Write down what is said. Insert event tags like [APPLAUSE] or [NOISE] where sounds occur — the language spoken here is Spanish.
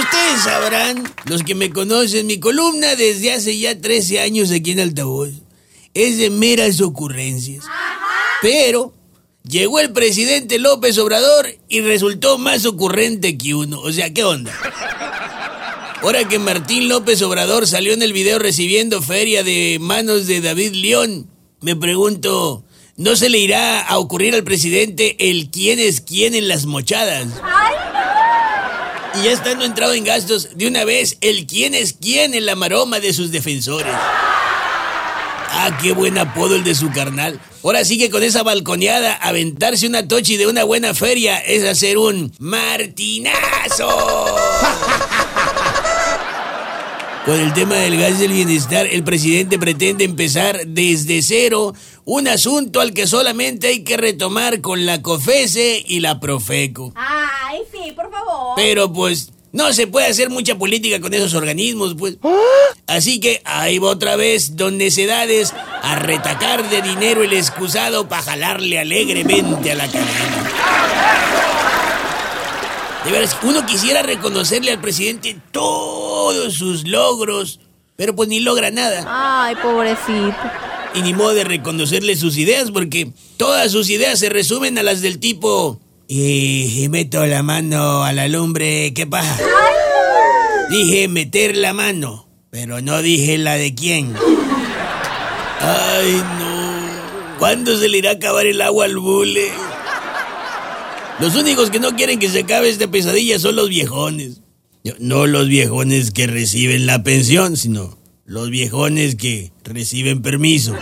ustedes sabrán, los que me conocen, mi columna desde hace ya 13 años aquí en Altavoz es de meras ocurrencias. Pero llegó el presidente López Obrador y resultó más ocurrente que uno. O sea, ¿qué onda? Ahora que Martín López Obrador salió en el video recibiendo feria de manos de David León, me pregunto, ¿no se le irá a ocurrir al presidente el quién es quién en las mochadas? Y ya estando entrado en gastos, de una vez, el quién es quién en la maroma de sus defensores. Ah, qué buen apodo el de su carnal. Ahora sí que con esa balconeada, aventarse una tochi de una buena feria es hacer un martinazo. [LAUGHS] Con el tema del gas del bienestar, el presidente pretende empezar desde cero un asunto al que solamente hay que retomar con la COFESE y la Profeco. Ay, sí, por favor. Pero pues no se puede hacer mucha política con esos organismos, pues. Así que ahí va otra vez don Necedades a retacar de dinero el excusado para jalarle alegremente a la cadena. De veras, uno quisiera reconocerle al presidente todos sus logros, pero pues ni logra nada. Ay, pobrecito. Y ni modo de reconocerle sus ideas, porque todas sus ideas se resumen a las del tipo... Y, meto la mano a la lumbre, ¿qué pasa? Dije meter la mano, pero no dije la de quién. Ay, no. ¿Cuándo se le irá a acabar el agua al bule? Los únicos que no quieren que se acabe esta pesadilla son los viejones. No los viejones que reciben la pensión, sino los viejones que reciben permiso.